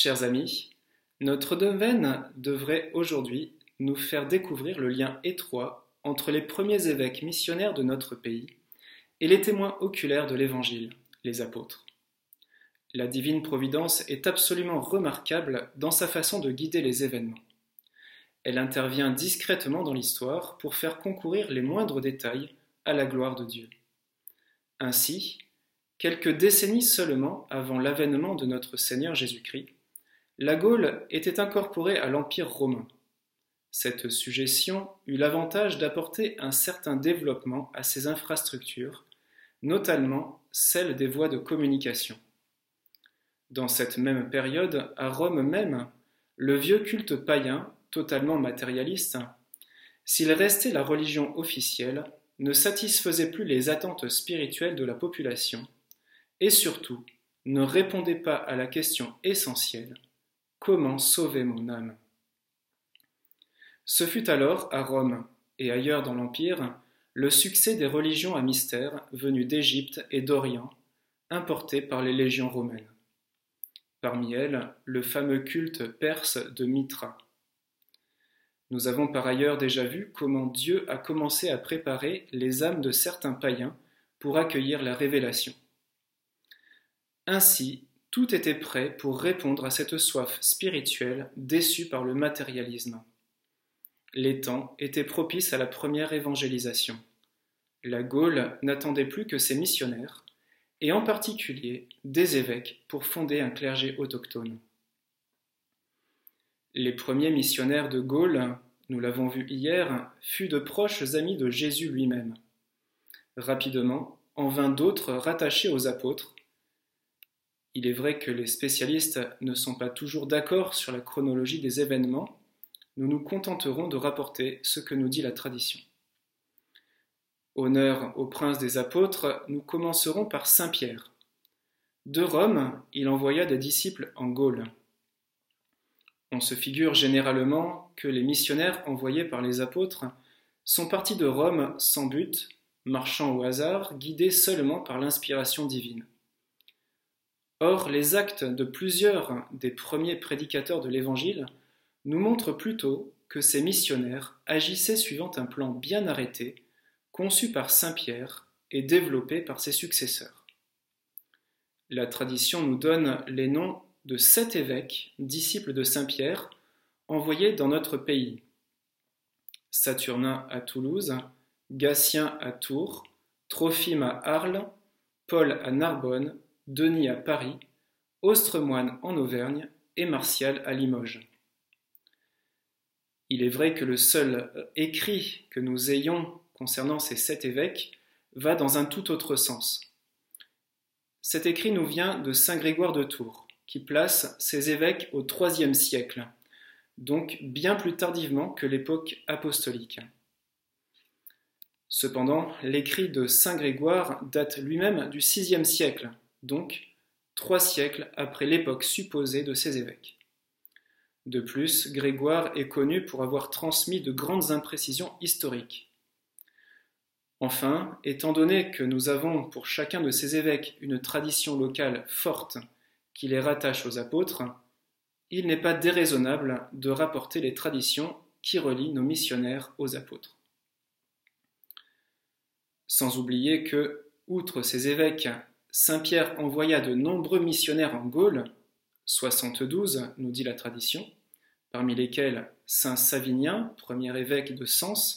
Chers amis, notre domaine devrait aujourd'hui nous faire découvrir le lien étroit entre les premiers évêques missionnaires de notre pays et les témoins oculaires de l'Évangile, les apôtres. La divine providence est absolument remarquable dans sa façon de guider les événements. Elle intervient discrètement dans l'histoire pour faire concourir les moindres détails à la gloire de Dieu. Ainsi, quelques décennies seulement avant l'avènement de notre Seigneur Jésus-Christ, la Gaule était incorporée à l'Empire romain. Cette suggestion eut l'avantage d'apporter un certain développement à ses infrastructures, notamment celle des voies de communication. Dans cette même période, à Rome même, le vieux culte païen, totalement matérialiste, s'il restait la religion officielle, ne satisfaisait plus les attentes spirituelles de la population, et surtout ne répondait pas à la question essentielle Comment sauver mon âme? Ce fut alors à Rome et ailleurs dans l'Empire le succès des religions à mystère venues d'Égypte et d'Orient, importées par les légions romaines. Parmi elles, le fameux culte perse de Mitra. Nous avons par ailleurs déjà vu comment Dieu a commencé à préparer les âmes de certains païens pour accueillir la révélation. Ainsi, tout était prêt pour répondre à cette soif spirituelle déçue par le matérialisme. Les temps étaient propices à la première évangélisation. La Gaule n'attendait plus que ses missionnaires, et en particulier des évêques pour fonder un clergé autochtone. Les premiers missionnaires de Gaule, nous l'avons vu hier, furent de proches amis de Jésus lui-même. Rapidement, en vint d'autres rattachés aux apôtres, il est vrai que les spécialistes ne sont pas toujours d'accord sur la chronologie des événements, nous nous contenterons de rapporter ce que nous dit la tradition. Honneur au prince des apôtres, nous commencerons par Saint Pierre. De Rome, il envoya des disciples en Gaule. On se figure généralement que les missionnaires envoyés par les apôtres sont partis de Rome sans but, marchant au hasard, guidés seulement par l'inspiration divine. Or, les actes de plusieurs des premiers prédicateurs de l'Évangile nous montrent plutôt que ces missionnaires agissaient suivant un plan bien arrêté, conçu par Saint Pierre et développé par ses successeurs. La tradition nous donne les noms de sept évêques, disciples de Saint Pierre, envoyés dans notre pays. Saturnin à Toulouse, Gatien à Tours, Trophime à Arles, Paul à Narbonne, Denis à Paris, Ostremoine en Auvergne et Martial à Limoges. Il est vrai que le seul euh, écrit que nous ayons concernant ces sept évêques va dans un tout autre sens. Cet écrit nous vient de Saint Grégoire de Tours, qui place ces évêques au IIIe siècle, donc bien plus tardivement que l'époque apostolique. Cependant, l'écrit de Saint Grégoire date lui-même du VIe siècle, donc trois siècles après l'époque supposée de ces évêques. De plus, Grégoire est connu pour avoir transmis de grandes imprécisions historiques. Enfin, étant donné que nous avons pour chacun de ces évêques une tradition locale forte qui les rattache aux apôtres, il n'est pas déraisonnable de rapporter les traditions qui relient nos missionnaires aux apôtres. Sans oublier que, outre ces évêques Saint Pierre envoya de nombreux missionnaires en Gaule, 72 nous dit la tradition, parmi lesquels Saint Savinien, premier évêque de Sens,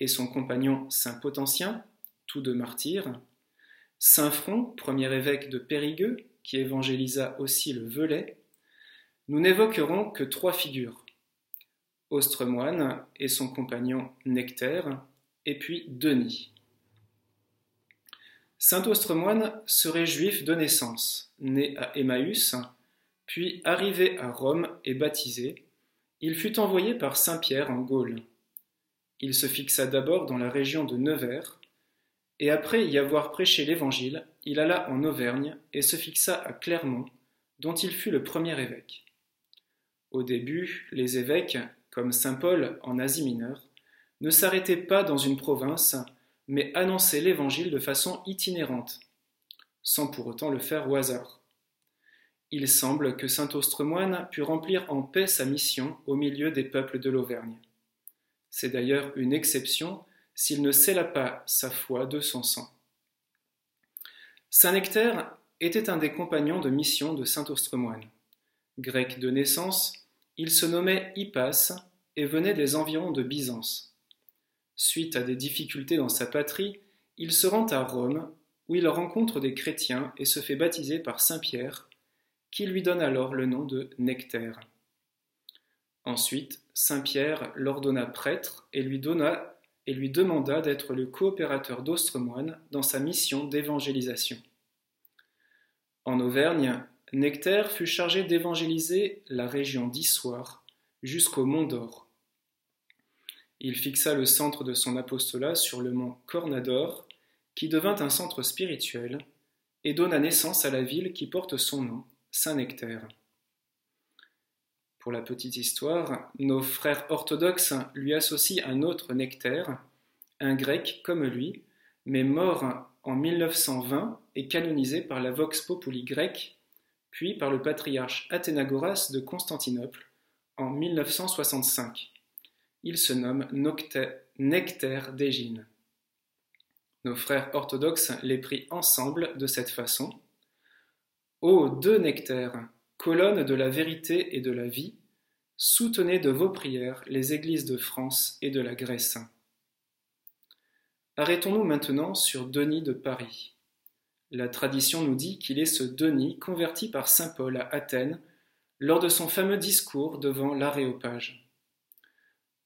et son compagnon Saint Potentien, tous deux martyrs, Saint Front, premier évêque de Périgueux, qui évangélisa aussi le Velay, nous n'évoquerons que trois figures Ostremoine et son compagnon Nectaire, et puis Denis. Saint Ostremoine serait juif de naissance, né à Emmaüs, puis arrivé à Rome et baptisé, il fut envoyé par Saint Pierre en Gaule. Il se fixa d'abord dans la région de Nevers, et après y avoir prêché l'Évangile, il alla en Auvergne et se fixa à Clermont, dont il fut le premier évêque. Au début, les évêques, comme Saint Paul en Asie mineure, ne s'arrêtaient pas dans une province, mais annoncer l'Évangile de façon itinérante, sans pour autant le faire au hasard. il semble que saint Ostremoine put remplir en paix sa mission au milieu des peuples de l'Auvergne. C'est d'ailleurs une exception s'il ne scella pas sa foi de son sang. Saint Nectaire était un des compagnons de mission de saint Ostremoine. Grec de naissance, il se nommait Hippas et venait des environs de Byzance. Suite à des difficultés dans sa patrie, il se rend à Rome, où il rencontre des chrétiens et se fait baptiser par Saint Pierre, qui lui donne alors le nom de Nectaire. Ensuite, Saint Pierre l'ordonna prêtre et lui demanda d'être le coopérateur d'Ostremoine dans sa mission d'évangélisation. En Auvergne, Nectaire fut chargé d'évangéliser la région d'Issoire jusqu'au Mont d'Or. Il fixa le centre de son apostolat sur le mont Cornador, qui devint un centre spirituel, et donna naissance à la ville qui porte son nom, Saint-Nectaire. Pour la petite histoire, nos frères orthodoxes lui associent un autre Nectaire, un grec comme lui, mais mort en 1920 et canonisé par la Vox Populi grecque, puis par le patriarche Athénagoras de Constantinople en 1965. Il se nomme Nectaire d'Égine. Nos frères orthodoxes les prient ensemble de cette façon. Ô deux nectaires, colonne de la vérité et de la vie, soutenez de vos prières les églises de France et de la Grèce. Arrêtons-nous maintenant sur Denis de Paris. La tradition nous dit qu'il est ce Denis converti par saint Paul à Athènes lors de son fameux discours devant l'Aréopage.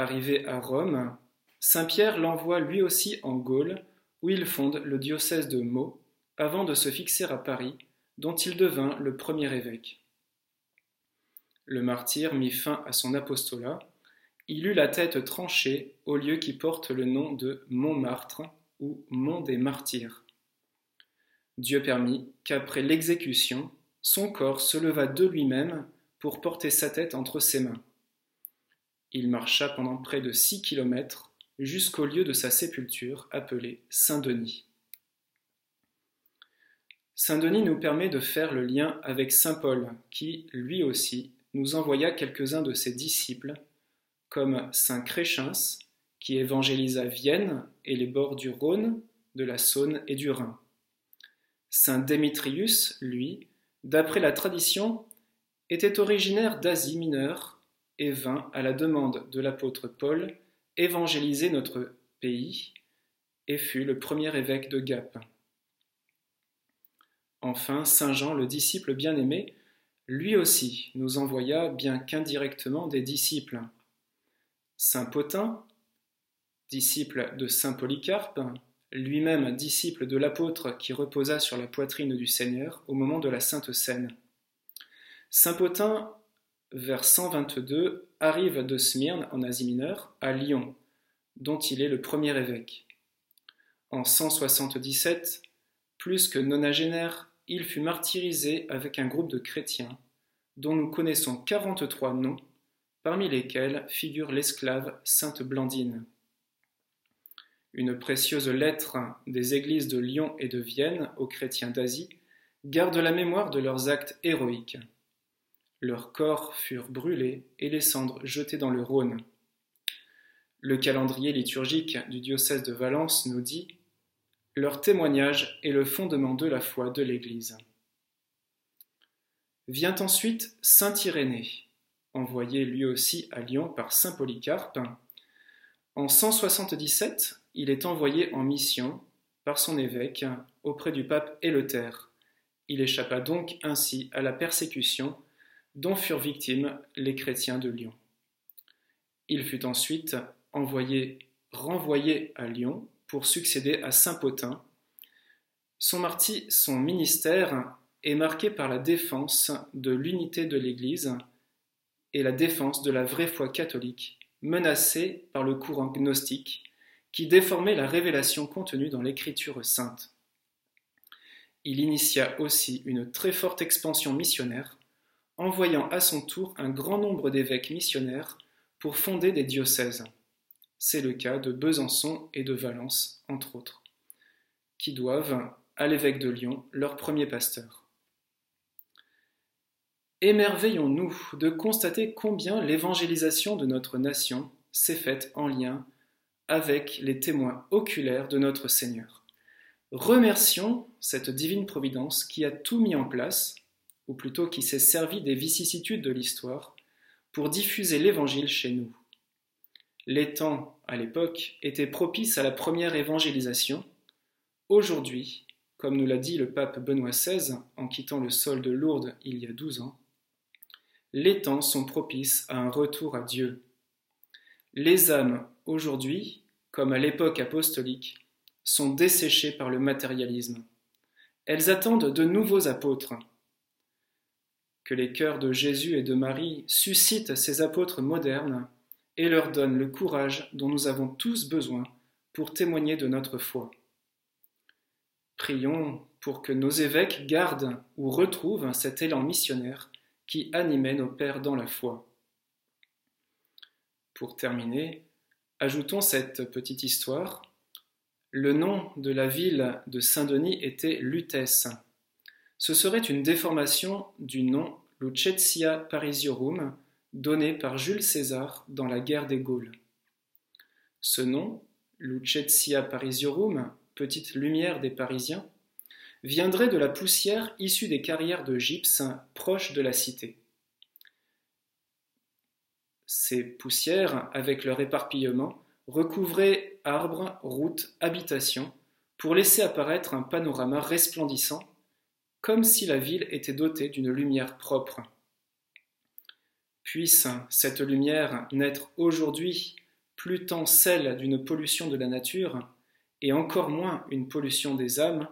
Arrivé à Rome, saint Pierre l'envoie lui aussi en Gaule, où il fonde le diocèse de Meaux, avant de se fixer à Paris, dont il devint le premier évêque. Le martyr mit fin à son apostolat. Il eut la tête tranchée au lieu qui porte le nom de Montmartre ou Mont des Martyrs. Dieu permit qu'après l'exécution, son corps se leva de lui-même pour porter sa tête entre ses mains. Il marcha pendant près de six kilomètres jusqu'au lieu de sa sépulture appelé Saint-Denis. Saint-Denis nous permet de faire le lien avec Saint Paul, qui, lui aussi, nous envoya quelques-uns de ses disciples, comme saint Créchens, qui évangélisa Vienne et les bords du Rhône, de la Saône et du Rhin. Saint Démétrius, lui, d'après la tradition, était originaire d'Asie mineure vint, à la demande de l'apôtre Paul, évangéliser notre pays et fut le premier évêque de Gap. Enfin, Saint Jean, le disciple bien-aimé, lui aussi nous envoya, bien qu'indirectement, des disciples. Saint Potin, disciple de Saint Polycarpe, lui-même disciple de l'apôtre qui reposa sur la poitrine du Seigneur au moment de la Sainte Seine. Saint Potin, vers 122, arrive de Smyrne en Asie mineure à Lyon, dont il est le premier évêque. En 177, plus que nonagénaire, il fut martyrisé avec un groupe de chrétiens, dont nous connaissons 43 noms, parmi lesquels figure l'esclave Sainte Blandine. Une précieuse lettre des églises de Lyon et de Vienne aux chrétiens d'Asie garde la mémoire de leurs actes héroïques. Leurs corps furent brûlés et les cendres jetées dans le Rhône. Le calendrier liturgique du diocèse de Valence nous dit leur témoignage est le fondement de la foi de l'Église. Vient ensuite saint Irénée, envoyé lui aussi à Lyon par saint Polycarpe. En 177, il est envoyé en mission par son évêque auprès du pape Éleuthère. Il échappa donc ainsi à la persécution dont furent victimes les chrétiens de Lyon. Il fut ensuite envoyé, renvoyé à Lyon pour succéder à Saint-Potin. Son, son ministère est marqué par la défense de l'unité de l'Église et la défense de la vraie foi catholique, menacée par le courant gnostique qui déformait la révélation contenue dans l'Écriture sainte. Il initia aussi une très forte expansion missionnaire, envoyant à son tour un grand nombre d'évêques missionnaires pour fonder des diocèses. C'est le cas de Besançon et de Valence, entre autres, qui doivent à l'évêque de Lyon leur premier pasteur. Émerveillons-nous de constater combien l'évangélisation de notre nation s'est faite en lien avec les témoins oculaires de notre Seigneur. Remercions cette divine providence qui a tout mis en place, ou plutôt qui s'est servi des vicissitudes de l'histoire, pour diffuser l'Évangile chez nous. Les temps, à l'époque, étaient propices à la première évangélisation. Aujourd'hui, comme nous l'a dit le pape Benoît XVI en quittant le sol de Lourdes il y a douze ans, les temps sont propices à un retour à Dieu. Les âmes, aujourd'hui, comme à l'époque apostolique, sont desséchées par le matérialisme. Elles attendent de nouveaux apôtres. Que les cœurs de Jésus et de Marie suscitent ces apôtres modernes et leur donnent le courage dont nous avons tous besoin pour témoigner de notre foi. Prions pour que nos évêques gardent ou retrouvent cet élan missionnaire qui animait nos pères dans la foi. Pour terminer, ajoutons cette petite histoire. Le nom de la ville de Saint-Denis était Lutèce. Ce serait une déformation du nom Lucetia Parisiorum, donné par Jules César dans la guerre des Gaules. Ce nom, Lucetia Parisiorum, petite lumière des Parisiens, viendrait de la poussière issue des carrières de gypse proches de la cité. Ces poussières, avec leur éparpillement, recouvraient arbres, routes, habitations, pour laisser apparaître un panorama resplendissant, comme si la ville était dotée d'une lumière propre. Puisse cette lumière n'être aujourd'hui plus tant celle d'une pollution de la nature, et encore moins une pollution des âmes,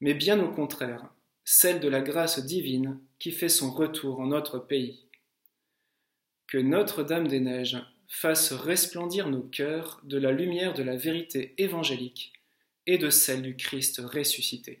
mais bien au contraire, celle de la grâce divine qui fait son retour en notre pays. Que Notre-Dame-des-Neiges fasse resplendir nos cœurs de la lumière de la vérité évangélique et de celle du Christ ressuscité.